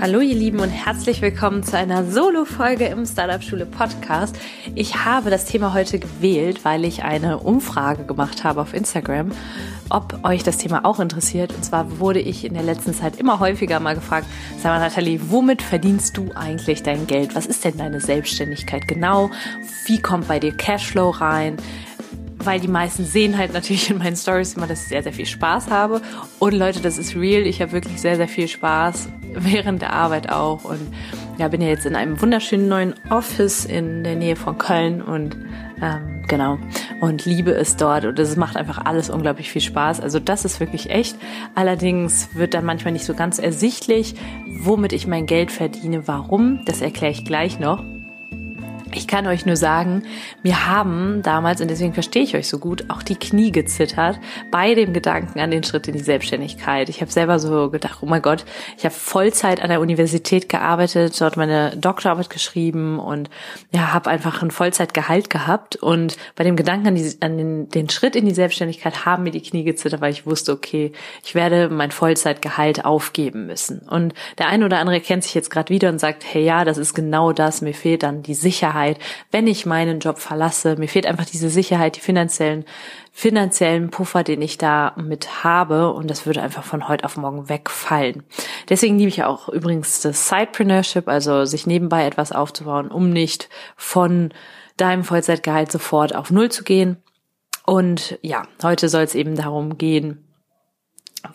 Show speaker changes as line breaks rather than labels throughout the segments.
Hallo ihr Lieben und herzlich willkommen zu einer Solo-Folge im Startup Schule Podcast. Ich habe das Thema heute gewählt, weil ich eine Umfrage gemacht habe auf Instagram, ob euch das Thema auch interessiert. Und zwar wurde ich in der letzten Zeit immer häufiger mal gefragt, sag mal Nathalie, womit verdienst du eigentlich dein Geld? Was ist denn deine Selbstständigkeit genau? Wie kommt bei dir Cashflow rein? Weil die meisten sehen halt natürlich in meinen Stories immer, dass ich sehr, sehr viel Spaß habe. Und Leute, das ist real. Ich habe wirklich sehr, sehr viel Spaß während der Arbeit auch. Und ja, bin ja jetzt in einem wunderschönen neuen Office in der Nähe von Köln und ähm, genau und liebe es dort und es macht einfach alles unglaublich viel Spaß. Also das ist wirklich echt. Allerdings wird dann manchmal nicht so ganz ersichtlich, womit ich mein Geld verdiene. Warum? Das erkläre ich gleich noch. Ich kann euch nur sagen, mir haben damals, und deswegen verstehe ich euch so gut, auch die Knie gezittert bei dem Gedanken an den Schritt in die Selbstständigkeit. Ich habe selber so gedacht, oh mein Gott, ich habe Vollzeit an der Universität gearbeitet, dort meine Doktorarbeit geschrieben und ja, habe einfach ein Vollzeitgehalt gehabt. Und bei dem Gedanken an, die, an den, den Schritt in die Selbstständigkeit haben mir die Knie gezittert, weil ich wusste, okay, ich werde mein Vollzeitgehalt aufgeben müssen. Und der eine oder andere kennt sich jetzt gerade wieder und sagt, hey ja, das ist genau das, mir fehlt dann die Sicherheit Sicherheit, wenn ich meinen Job verlasse. Mir fehlt einfach diese Sicherheit, die finanziellen, finanziellen Puffer, den ich da mit habe. Und das würde einfach von heute auf morgen wegfallen. Deswegen liebe ich auch übrigens das Sidepreneurship, also sich nebenbei etwas aufzubauen, um nicht von deinem Vollzeitgehalt sofort auf Null zu gehen. Und ja, heute soll es eben darum gehen,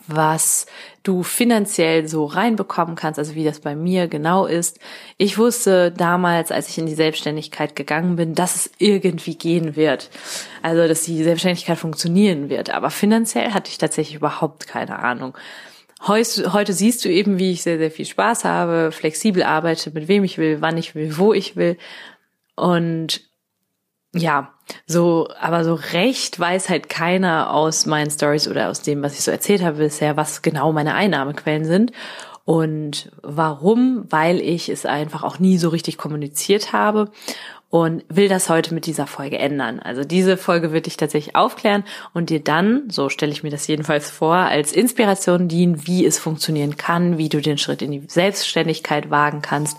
was du finanziell so reinbekommen kannst, also wie das bei mir genau ist. Ich wusste damals, als ich in die Selbstständigkeit gegangen bin, dass es irgendwie gehen wird. Also, dass die Selbstständigkeit funktionieren wird. Aber finanziell hatte ich tatsächlich überhaupt keine Ahnung. Heute, siehst du eben, wie ich sehr, sehr viel Spaß habe, flexibel arbeite, mit wem ich will, wann ich will, wo ich will. Und ja, so, aber so recht weiß halt keiner aus meinen Stories oder aus dem, was ich so erzählt habe bisher, was genau meine Einnahmequellen sind. Und warum? Weil ich es einfach auch nie so richtig kommuniziert habe und will das heute mit dieser Folge ändern. Also diese Folge wird dich tatsächlich aufklären und dir dann, so stelle ich mir das jedenfalls vor, als Inspiration dienen, wie es funktionieren kann, wie du den Schritt in die Selbstständigkeit wagen kannst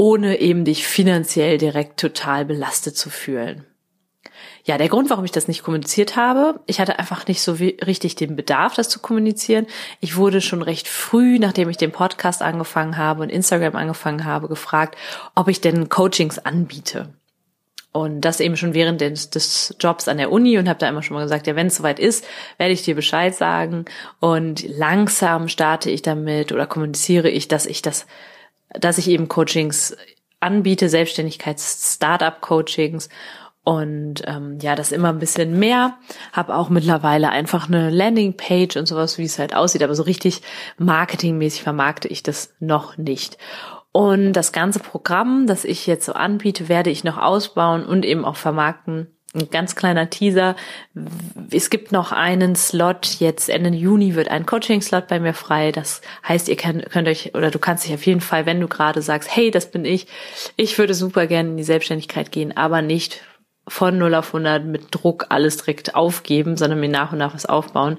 ohne eben dich finanziell direkt total belastet zu fühlen. Ja, der Grund, warum ich das nicht kommuniziert habe, ich hatte einfach nicht so richtig den Bedarf, das zu kommunizieren. Ich wurde schon recht früh, nachdem ich den Podcast angefangen habe und Instagram angefangen habe, gefragt, ob ich denn Coachings anbiete. Und das eben schon während des, des Jobs an der Uni und habe da immer schon mal gesagt, ja, wenn es soweit ist, werde ich dir Bescheid sagen. Und langsam starte ich damit oder kommuniziere ich, dass ich das dass ich eben Coachings anbiete, Selbstständigkeits-Startup-Coachings und ähm, ja, das immer ein bisschen mehr. Habe auch mittlerweile einfach eine Landingpage und sowas, wie es halt aussieht, aber so richtig marketingmäßig vermarkte ich das noch nicht. Und das ganze Programm, das ich jetzt so anbiete, werde ich noch ausbauen und eben auch vermarkten ein ganz kleiner Teaser. Es gibt noch einen Slot. Jetzt Ende Juni wird ein Coaching-Slot bei mir frei. Das heißt, ihr könnt, könnt euch oder du kannst dich auf jeden Fall, wenn du gerade sagst, hey, das bin ich, ich würde super gerne in die Selbstständigkeit gehen, aber nicht von 0 auf 100 mit Druck alles direkt aufgeben, sondern mir nach und nach was aufbauen,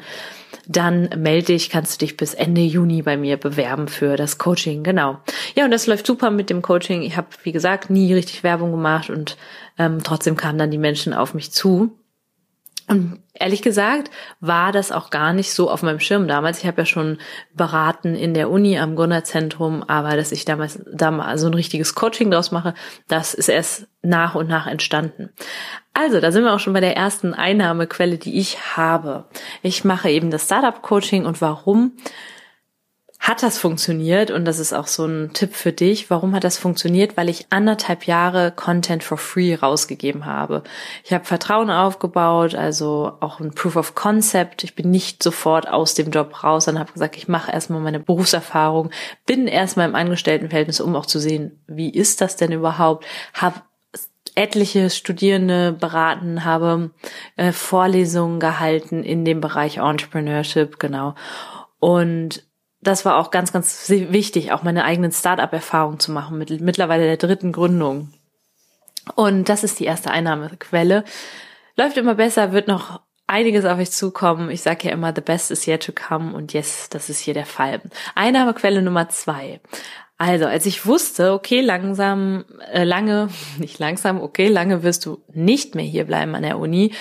dann melde dich, kannst du dich bis Ende Juni bei mir bewerben für das Coaching. Genau. Ja, und das läuft super mit dem Coaching. Ich habe, wie gesagt, nie richtig Werbung gemacht und ähm, trotzdem kamen dann die Menschen auf mich zu. Und ehrlich gesagt war das auch gar nicht so auf meinem Schirm damals. Ich habe ja schon beraten in der Uni am Gunnar-Zentrum, aber dass ich damals da mal so ein richtiges Coaching draus mache, das ist erst nach und nach entstanden. Also, da sind wir auch schon bei der ersten Einnahmequelle, die ich habe. Ich mache eben das Startup-Coaching und warum? Hat das funktioniert und das ist auch so ein Tipp für dich. Warum hat das funktioniert? Weil ich anderthalb Jahre Content for free rausgegeben habe. Ich habe Vertrauen aufgebaut, also auch ein Proof of Concept. Ich bin nicht sofort aus dem Job raus, sondern habe gesagt, ich mache erstmal meine Berufserfahrung, bin erstmal im Angestelltenverhältnis, um auch zu sehen, wie ist das denn überhaupt? Habe etliche Studierende beraten, habe äh, Vorlesungen gehalten in dem Bereich Entrepreneurship, genau. Und das war auch ganz, ganz wichtig, auch meine eigenen Startup-Erfahrungen zu machen, mit mittlerweile der dritten Gründung. Und das ist die erste Einnahmequelle. Läuft immer besser, wird noch einiges auf euch zukommen. Ich sage ja immer, the best is yet to come und yes, das ist hier der Fall. Einnahmequelle Nummer zwei. Also, als ich wusste, okay, langsam, äh, lange, nicht langsam, okay, lange wirst du nicht mehr hier bleiben an der Uni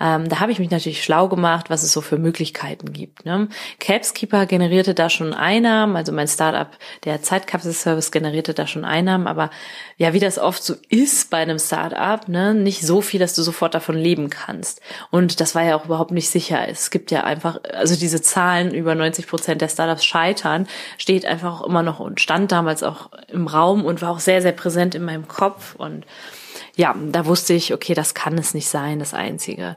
ähm, da habe ich mich natürlich schlau gemacht, was es so für Möglichkeiten gibt. Ne? Capskeeper generierte da schon Einnahmen, also mein Startup, der Zeitkapsel-Service generierte da schon Einnahmen, aber ja, wie das oft so ist bei einem Startup, ne, nicht so viel, dass du sofort davon leben kannst. Und das war ja auch überhaupt nicht sicher. Es gibt ja einfach, also diese Zahlen über 90 Prozent der Startups scheitern, steht einfach auch immer noch und stand damals auch im Raum und war auch sehr, sehr präsent in meinem Kopf und ja, da wusste ich, okay, das kann es nicht sein, das Einzige.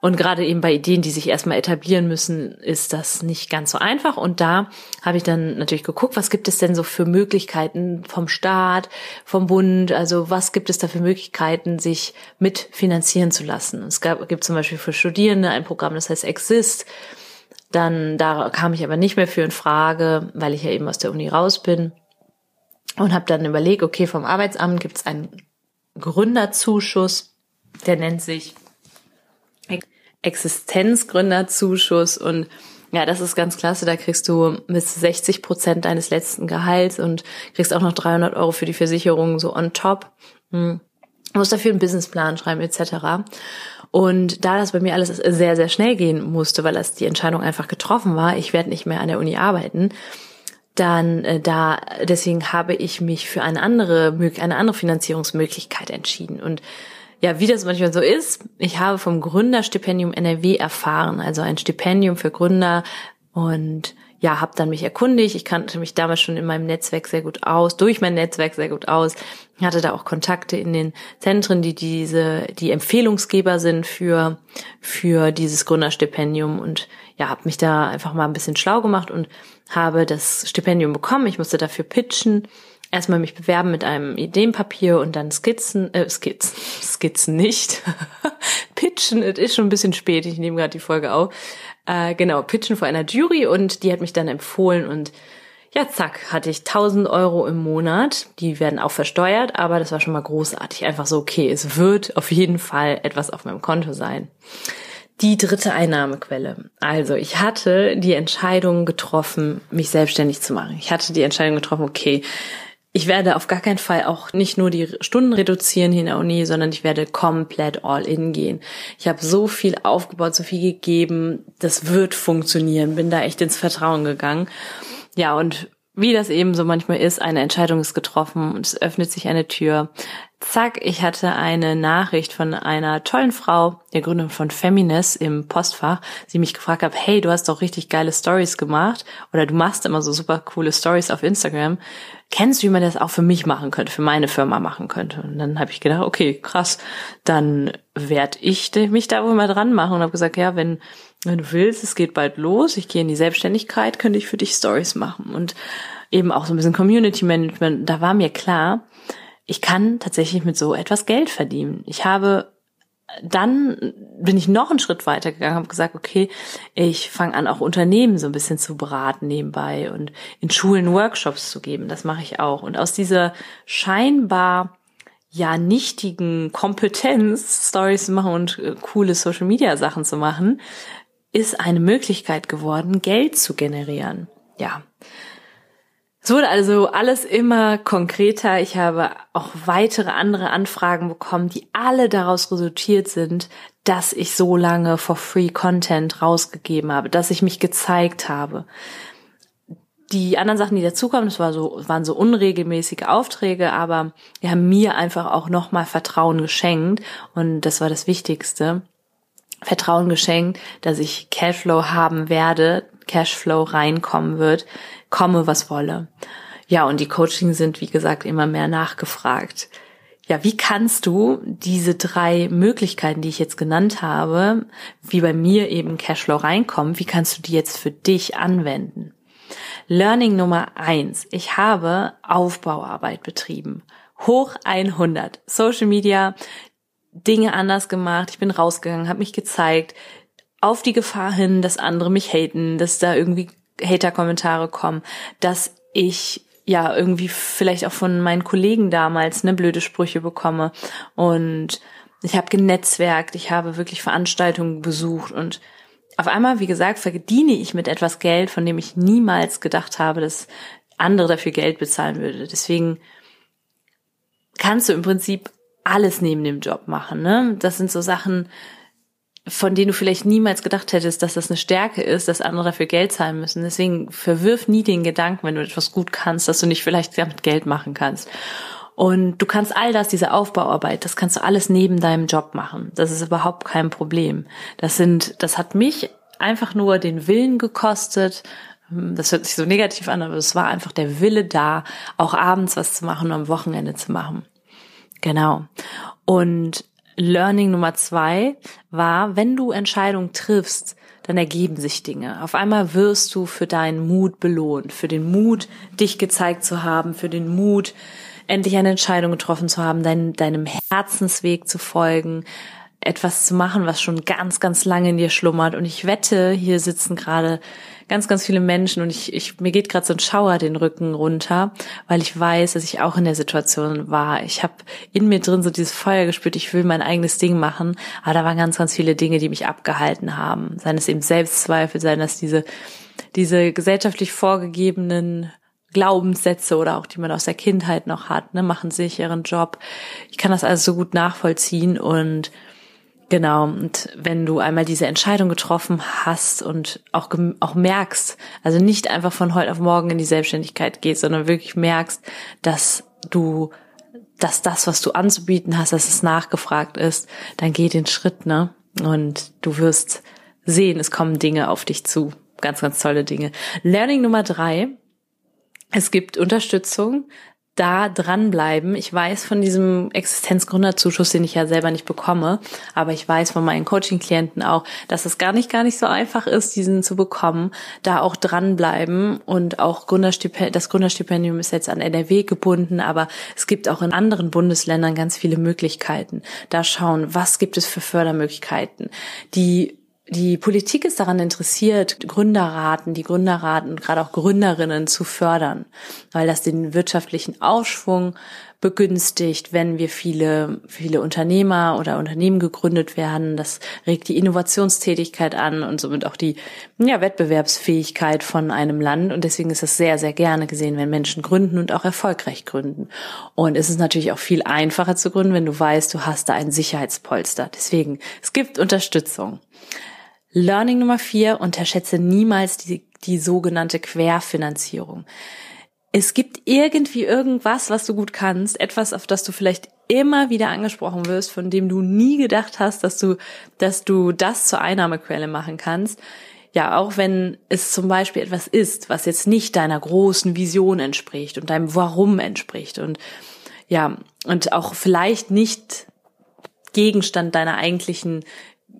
Und gerade eben bei Ideen, die sich erstmal etablieren müssen, ist das nicht ganz so einfach. Und da habe ich dann natürlich geguckt, was gibt es denn so für Möglichkeiten vom Staat, vom Bund? Also was gibt es da für Möglichkeiten, sich mitfinanzieren zu lassen? Es gab, gibt zum Beispiel für Studierende ein Programm, das heißt Exist. Dann da kam ich aber nicht mehr für in Frage, weil ich ja eben aus der Uni raus bin und habe dann überlegt, okay, vom Arbeitsamt gibt es ein Gründerzuschuss, der nennt sich Existenzgründerzuschuss und ja, das ist ganz klasse. Da kriegst du bis 60 Prozent deines letzten Gehalts und kriegst auch noch 300 Euro für die Versicherung so on top. Hm. Du musst dafür einen Businessplan schreiben etc. Und da das bei mir alles sehr, sehr schnell gehen musste, weil das die Entscheidung einfach getroffen war, ich werde nicht mehr an der Uni arbeiten, dann äh, da deswegen habe ich mich für eine andere eine andere Finanzierungsmöglichkeit entschieden. Und ja, wie das manchmal so ist, ich habe vom Gründerstipendium NRW erfahren, also ein Stipendium für Gründer. Und ja, habe dann mich erkundigt. Ich kannte mich damals schon in meinem Netzwerk sehr gut aus, durch mein Netzwerk sehr gut aus. Ich hatte da auch Kontakte in den Zentren, die diese, die Empfehlungsgeber sind für für dieses Gründerstipendium und ja, habe mich da einfach mal ein bisschen schlau gemacht und habe das Stipendium bekommen. Ich musste dafür pitchen erstmal mich bewerben mit einem Ideenpapier und dann Skizzen, äh, Skizzen, Skizzen nicht. pitchen, es ist schon ein bisschen spät, ich nehme gerade die Folge auf. Äh, genau, pitchen vor einer Jury und die hat mich dann empfohlen und ja, zack, hatte ich 1000 Euro im Monat. Die werden auch versteuert, aber das war schon mal großartig. Einfach so, okay, es wird auf jeden Fall etwas auf meinem Konto sein. Die dritte Einnahmequelle. Also ich hatte die Entscheidung getroffen, mich selbstständig zu machen. Ich hatte die Entscheidung getroffen, okay, ich werde auf gar keinen Fall auch nicht nur die Stunden reduzieren in der Uni, sondern ich werde komplett all in gehen. Ich habe so viel aufgebaut, so viel gegeben, das wird funktionieren, bin da echt ins Vertrauen gegangen. Ja, und wie das eben so manchmal ist, eine Entscheidung ist getroffen und es öffnet sich eine Tür. Zack, ich hatte eine Nachricht von einer tollen Frau, der Gründerin von Feminist im Postfach, sie mich gefragt hat, hey, du hast doch richtig geile Stories gemacht oder du machst immer so super coole Stories auf Instagram. Kennst du, wie man das auch für mich machen könnte, für meine Firma machen könnte? Und dann habe ich gedacht, okay, krass, dann werde ich mich da wohl mal dran machen und habe gesagt, ja, wenn wenn du willst, es geht bald los, ich gehe in die Selbstständigkeit, könnte ich für dich Stories machen und eben auch so ein bisschen Community Management. Da war mir klar, ich kann tatsächlich mit so etwas Geld verdienen. Ich habe dann bin ich noch einen Schritt weiter gegangen, habe gesagt, okay, ich fange an, auch Unternehmen so ein bisschen zu beraten nebenbei und in Schulen Workshops zu geben. Das mache ich auch. Und aus dieser scheinbar ja nichtigen Kompetenz, Stories zu machen und äh, coole Social Media Sachen zu machen, ist eine Möglichkeit geworden, Geld zu generieren. Ja. Es wurde also alles immer konkreter. Ich habe auch weitere andere Anfragen bekommen, die alle daraus resultiert sind, dass ich so lange for free Content rausgegeben habe, dass ich mich gezeigt habe. Die anderen Sachen, die dazukommen, das war so, waren so unregelmäßige Aufträge, aber die haben mir einfach auch nochmal Vertrauen geschenkt und das war das Wichtigste. Vertrauen geschenkt, dass ich Cashflow haben werde, Cashflow reinkommen wird, komme, was wolle. Ja, und die Coaching sind, wie gesagt, immer mehr nachgefragt. Ja, wie kannst du diese drei Möglichkeiten, die ich jetzt genannt habe, wie bei mir eben Cashflow reinkommen, wie kannst du die jetzt für dich anwenden? Learning Nummer eins. Ich habe Aufbauarbeit betrieben. Hoch 100. Social Media, Dinge anders gemacht. Ich bin rausgegangen, habe mich gezeigt. Auf die Gefahr hin, dass andere mich haten, dass da irgendwie Hater-Kommentare kommen, dass ich ja irgendwie vielleicht auch von meinen Kollegen damals ne blöde Sprüche bekomme und ich habe genetzwerkt, ich habe wirklich Veranstaltungen besucht und auf einmal, wie gesagt, verdiene ich mit etwas Geld, von dem ich niemals gedacht habe, dass andere dafür Geld bezahlen würde. Deswegen kannst du im Prinzip alles neben dem Job machen. Ne? Das sind so Sachen, von denen du vielleicht niemals gedacht hättest, dass das eine Stärke ist, dass andere dafür Geld zahlen müssen. Deswegen verwirf nie den Gedanken, wenn du etwas gut kannst, dass du nicht vielleicht damit Geld machen kannst. Und du kannst all das, diese Aufbauarbeit, das kannst du alles neben deinem Job machen. Das ist überhaupt kein Problem. Das sind, das hat mich einfach nur den Willen gekostet. Das hört sich so negativ an, aber es war einfach der Wille da, auch abends was zu machen und am Wochenende zu machen. Genau. Und Learning Nummer zwei war, wenn du Entscheidungen triffst, dann ergeben sich Dinge. Auf einmal wirst du für deinen Mut belohnt, für den Mut, dich gezeigt zu haben, für den Mut, endlich eine Entscheidung getroffen zu haben, dein, deinem Herzensweg zu folgen, etwas zu machen, was schon ganz, ganz lange in dir schlummert. Und ich wette, hier sitzen gerade ganz, ganz viele Menschen und ich, ich mir geht gerade so ein Schauer den Rücken runter, weil ich weiß, dass ich auch in der Situation war. Ich habe in mir drin so dieses Feuer gespürt, ich will mein eigenes Ding machen, aber da waren ganz, ganz viele Dinge, die mich abgehalten haben. Seien es eben Selbstzweifel, seien das diese, diese gesellschaftlich vorgegebenen Glaubenssätze oder auch die man aus der Kindheit noch hat, ne, machen sicheren Job. Ich kann das also so gut nachvollziehen und Genau, und wenn du einmal diese Entscheidung getroffen hast und auch, auch merkst, also nicht einfach von heute auf morgen in die Selbstständigkeit gehst, sondern wirklich merkst, dass du, dass das, was du anzubieten hast, dass es nachgefragt ist, dann geh den Schritt, ne? Und du wirst sehen, es kommen Dinge auf dich zu. Ganz, ganz tolle Dinge. Learning Nummer drei. Es gibt Unterstützung da dranbleiben. Ich weiß von diesem Existenzgründerzuschuss, den ich ja selber nicht bekomme, aber ich weiß von meinen Coaching-Klienten auch, dass es gar nicht, gar nicht so einfach ist, diesen zu bekommen. Da auch dranbleiben und auch Gründerstipendium, das Gründerstipendium ist jetzt an NRW gebunden, aber es gibt auch in anderen Bundesländern ganz viele Möglichkeiten. Da schauen, was gibt es für Fördermöglichkeiten, die die Politik ist daran interessiert, Gründerraten, die Gründerraten und gerade auch Gründerinnen zu fördern, weil das den wirtschaftlichen Aufschwung begünstigt, wenn wir viele, viele Unternehmer oder Unternehmen gegründet werden. Das regt die Innovationstätigkeit an und somit auch die ja, Wettbewerbsfähigkeit von einem Land. Und deswegen ist es sehr, sehr gerne gesehen, wenn Menschen gründen und auch erfolgreich gründen. Und es ist natürlich auch viel einfacher zu gründen, wenn du weißt, du hast da ein Sicherheitspolster. Deswegen, es gibt Unterstützung. Learning Nummer vier, unterschätze niemals die, die sogenannte Querfinanzierung. Es gibt irgendwie irgendwas, was du gut kannst, etwas, auf das du vielleicht immer wieder angesprochen wirst, von dem du nie gedacht hast, dass du, dass du das zur Einnahmequelle machen kannst. Ja, auch wenn es zum Beispiel etwas ist, was jetzt nicht deiner großen Vision entspricht und deinem Warum entspricht und ja, und auch vielleicht nicht Gegenstand deiner eigentlichen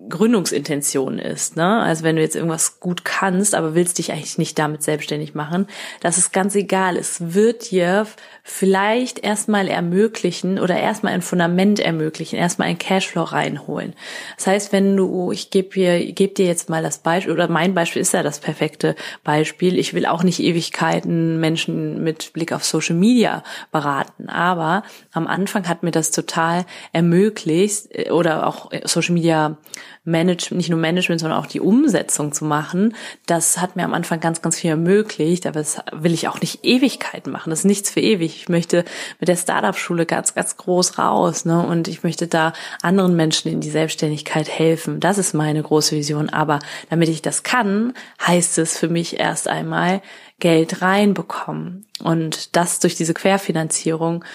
Gründungsintention ist. Ne? Also wenn du jetzt irgendwas gut kannst, aber willst dich eigentlich nicht damit selbstständig machen, das ist ganz egal. Es wird dir vielleicht erstmal ermöglichen oder erstmal ein Fundament ermöglichen, erstmal ein Cashflow reinholen. Das heißt, wenn du, ich gebe dir, geb dir jetzt mal das Beispiel, oder mein Beispiel ist ja das perfekte Beispiel. Ich will auch nicht Ewigkeiten Menschen mit Blick auf Social Media beraten, aber am Anfang hat mir das total ermöglicht, äh, oder auch Social Media Management, nicht nur Management, sondern auch die Umsetzung zu machen, das hat mir am Anfang ganz, ganz viel ermöglicht, aber das will ich auch nicht Ewigkeiten machen. Das ist nichts für ewig. Ich möchte mit der Startup-Schule ganz, ganz groß raus, ne? Und ich möchte da anderen Menschen in die Selbstständigkeit helfen. Das ist meine große Vision. Aber damit ich das kann, heißt es für mich erst einmal Geld reinbekommen. Und das durch diese Querfinanzierung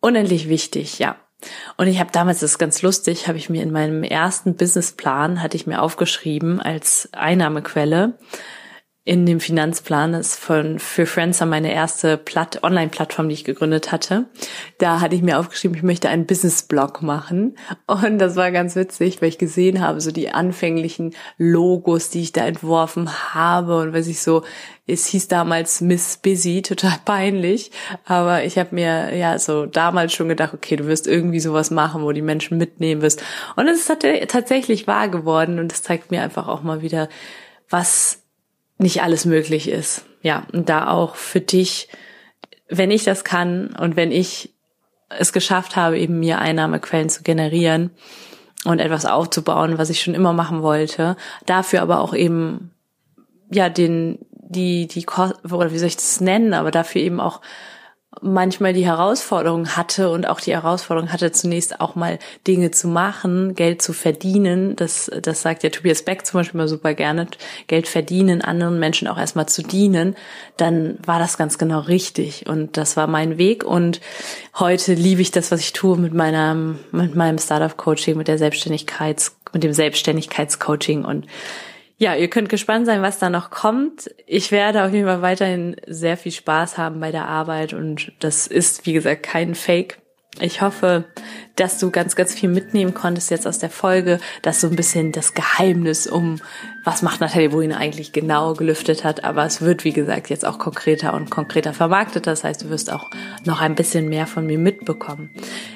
unendlich wichtig, ja. Und ich habe damals, das ist ganz lustig, habe ich mir in meinem ersten Businessplan, hatte ich mir aufgeschrieben als Einnahmequelle, in dem Finanzplan. Ist von für Friendster meine erste Platt Online-Plattform, die ich gegründet hatte. Da hatte ich mir aufgeschrieben, ich möchte einen Business-Blog machen. Und das war ganz witzig, weil ich gesehen habe, so die anfänglichen Logos, die ich da entworfen habe und was ich so, es hieß damals Miss Busy, total peinlich. Aber ich habe mir ja so damals schon gedacht, okay, du wirst irgendwie sowas machen, wo die Menschen mitnehmen wirst. Und es ist tatsächlich wahr geworden und das zeigt mir einfach auch mal wieder, was nicht alles möglich ist. Ja, und da auch für dich, wenn ich das kann und wenn ich es geschafft habe, eben mir Einnahmequellen zu generieren und etwas aufzubauen, was ich schon immer machen wollte, dafür aber auch eben ja den die die oder wie soll ich das nennen, aber dafür eben auch manchmal die Herausforderung hatte und auch die Herausforderung hatte, zunächst auch mal Dinge zu machen, Geld zu verdienen. Das, das sagt ja Tobias Beck zum Beispiel mal super gerne. Geld verdienen, anderen Menschen auch erstmal zu dienen. Dann war das ganz genau richtig. Und das war mein Weg. Und heute liebe ich das, was ich tue mit meinem, mit meinem Startup-Coaching, mit der Selbstständigkeits, mit dem Selbstständigkeitscoaching und ja, ihr könnt gespannt sein, was da noch kommt. Ich werde auf jeden Fall weiterhin sehr viel Spaß haben bei der Arbeit und das ist, wie gesagt, kein Fake. Ich hoffe, dass du ganz, ganz viel mitnehmen konntest jetzt aus der Folge, dass so ein bisschen das Geheimnis um, was macht Nathalie Wohin eigentlich genau gelüftet hat. Aber es wird, wie gesagt, jetzt auch konkreter und konkreter vermarktet. Das heißt, du wirst auch noch ein bisschen mehr von mir mitbekommen.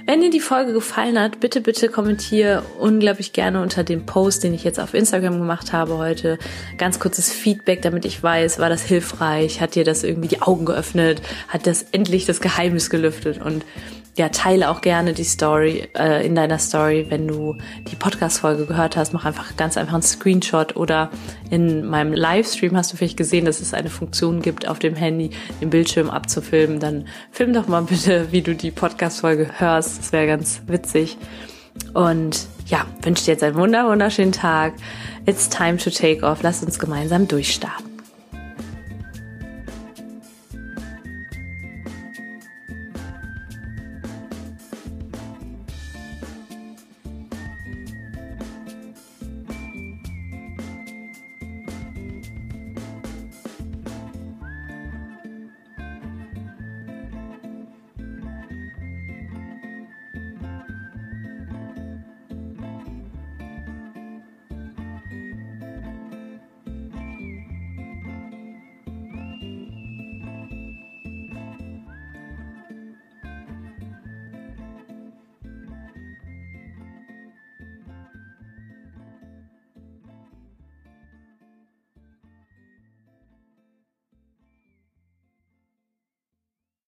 Wenn dir die Folge gefallen hat, bitte, bitte kommentiere unglaublich gerne unter dem Post, den ich jetzt auf Instagram gemacht habe heute. Ganz kurzes Feedback, damit ich weiß, war das hilfreich? Hat dir das irgendwie die Augen geöffnet? Hat das endlich das Geheimnis gelüftet? Und ja, teile auch gerne die Story äh, in deiner Story, wenn du die Podcast-Folge gehört hast. Mach einfach ganz einfach einen Screenshot oder in meinem Livestream hast du vielleicht gesehen, dass es eine Funktion gibt, auf dem Handy den Bildschirm abzufilmen. Dann film doch mal bitte, wie du die Podcast-Folge hörst. Das wäre ganz witzig. Und ja, wünsche dir jetzt einen wunder wunderschönen Tag. It's time to take off. Lass uns gemeinsam durchstarten.